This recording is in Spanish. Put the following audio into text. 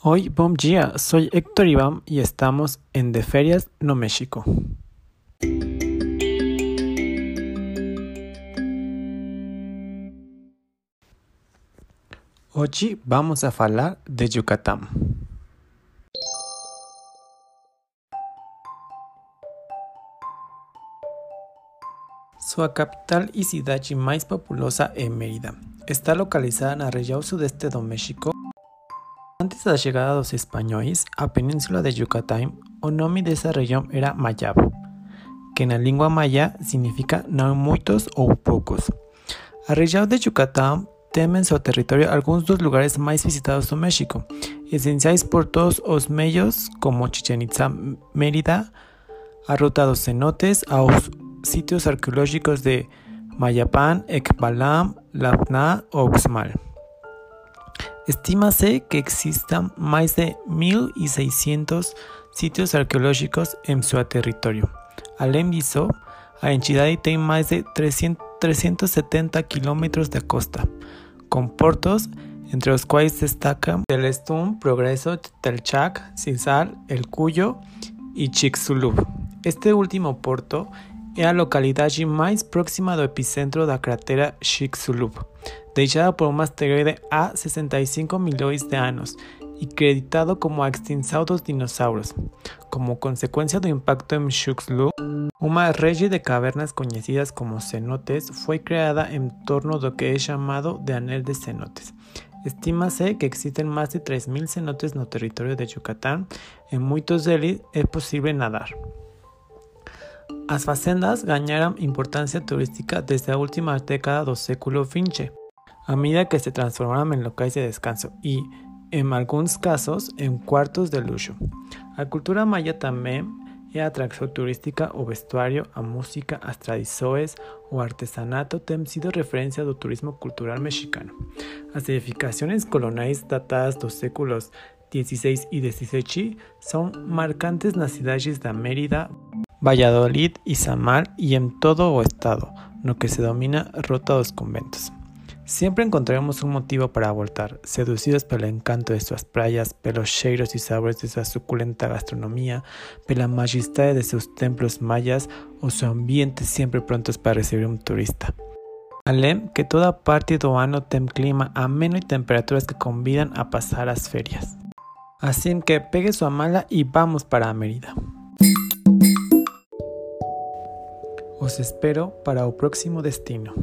Hoy, bom dia, soy Héctor Iván y estamos en De Ferias no México. Hoy vamos a falar de Yucatán. Sua capital y ciudad más populosa es Mérida. Está localizada en la región sudeste de México. Antes de la llegada de los españoles a península de Yucatán, el nombre de esa región era Mayab, que en la lengua maya significa no muchos o pocos. La región de Yucatán tiene en su territorio algunos de los lugares más visitados de México, esenciales por todos los medios como Chichen Itza, Mérida, a dos cenotes, a los sitios arqueológicos de Mayapán, Ekbalam, Labna o Uxmal. Estímase que existan más de 1.600 sitios arqueológicos en su territorio. Além disso, a entidade tem más de 300, 370 kilómetros de costa, con portos entre los cuales destacan Telestún, Progreso, Telchac, Cisal, El Cuyo y Chicxulub. Este último porto é a localidade mais próxima do epicentro da cratera Chicxulub, deixada por um asteroide há 65 milhões de anos e creditado como a extinção dos dinossauros. Como consequência do impacto em Chicxulub, uma rede de cavernas conhecidas como cenotes foi criada em torno do que é chamado de Anel de Cenotes. Estima-se que existen mais de 3.000 cenotes no território de Yucatán, em muitos deles é possível nadar. As fazendas ganharam importância turística desde a última década do século XX, a medida que se transformaram em locais de descanso e, em alguns casos, em quartos de luxo. A cultura maia também é a atração turística, o vestuário, a música, as tradições, o artesanato têm sido referência do turismo cultural mexicano. As edificações coloniais datadas dos séculos XVI e XVII são marcantes nas cidades da Mérida, Valladolid y Samal y en todo o estado, no que se domina Rota dos Conventos. Siempre encontraremos un motivo para voltar, seducidos por el encanto de sus playas, pelos cheiros y sabores de su suculenta gastronomía, por la majestad de sus templos mayas o su ambiente siempre prontos para recibir un turista. Alem que toda parte do ano tem clima ameno y temperaturas que convidan a pasar las ferias. Así que pegue su amala y vamos para Mérida. Os espero para o próximo destino.